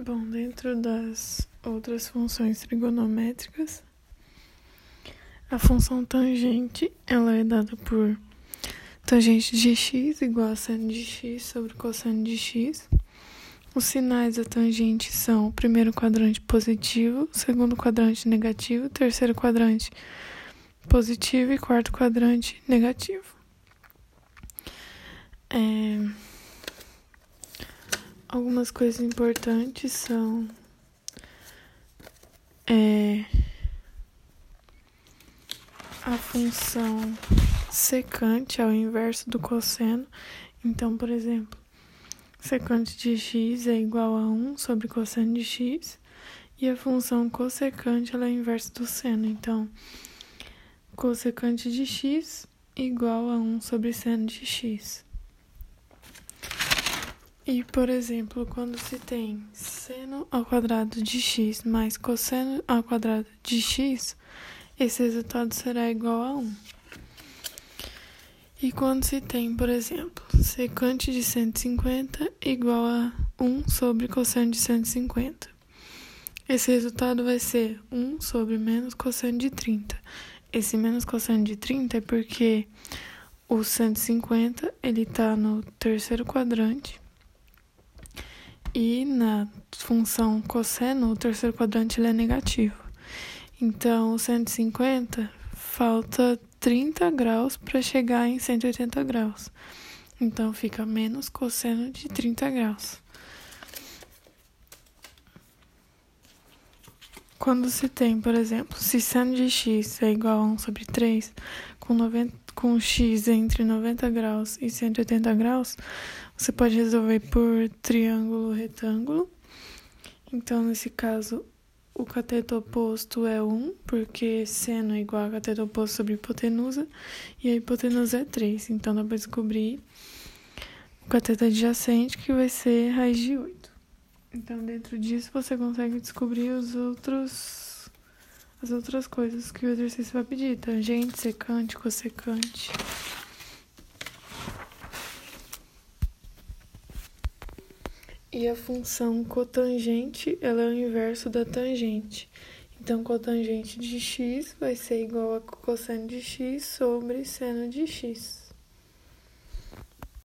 Bom, dentro das outras funções trigonométricas, a função tangente ela é dada por tangente de x igual a seno de x sobre cosseno de x. Os sinais da tangente são o primeiro quadrante positivo, segundo quadrante negativo, terceiro quadrante positivo e quarto quadrante negativo. É... Algumas coisas importantes são é, a função secante ao inverso do cosseno. Então, por exemplo, secante de x é igual a 1 sobre cosseno de x e a função cossecante ela é inverso do seno. Então, cossecante de x igual a 1 sobre seno de x. E, por exemplo, quando se tem seno ao quadrado de x mais cosseno ao quadrado de x, esse resultado será igual a 1. E quando se tem, por exemplo, secante de 150 igual a 1 sobre cosseno de 150. Esse resultado vai ser 1 sobre menos cosseno de 30. Esse menos cosseno de 30 é porque o 150 ele está no terceiro quadrante e na função cosseno, o terceiro quadrante ele é negativo. Então, o 150 falta 30 graus para chegar em 180 graus. Então, fica menos cosseno de 30 graus. Quando se tem, por exemplo, se seno de x é igual a 1 sobre 3, com, 90, com x entre 90 graus e 180 graus, você pode resolver por triângulo retângulo. Então, nesse caso, o cateto oposto é 1, porque seno é igual a cateto oposto sobre hipotenusa, e a hipotenusa é 3. Então, dá para descobrir o cateto adjacente, que vai ser raiz de 8. Então, dentro disso, você consegue descobrir os outros, as outras coisas que o exercício vai pedir: tangente, secante, cossecante. E a função cotangente, ela é o inverso da tangente. Então, cotangente de x vai ser igual a cosseno de x sobre seno de x.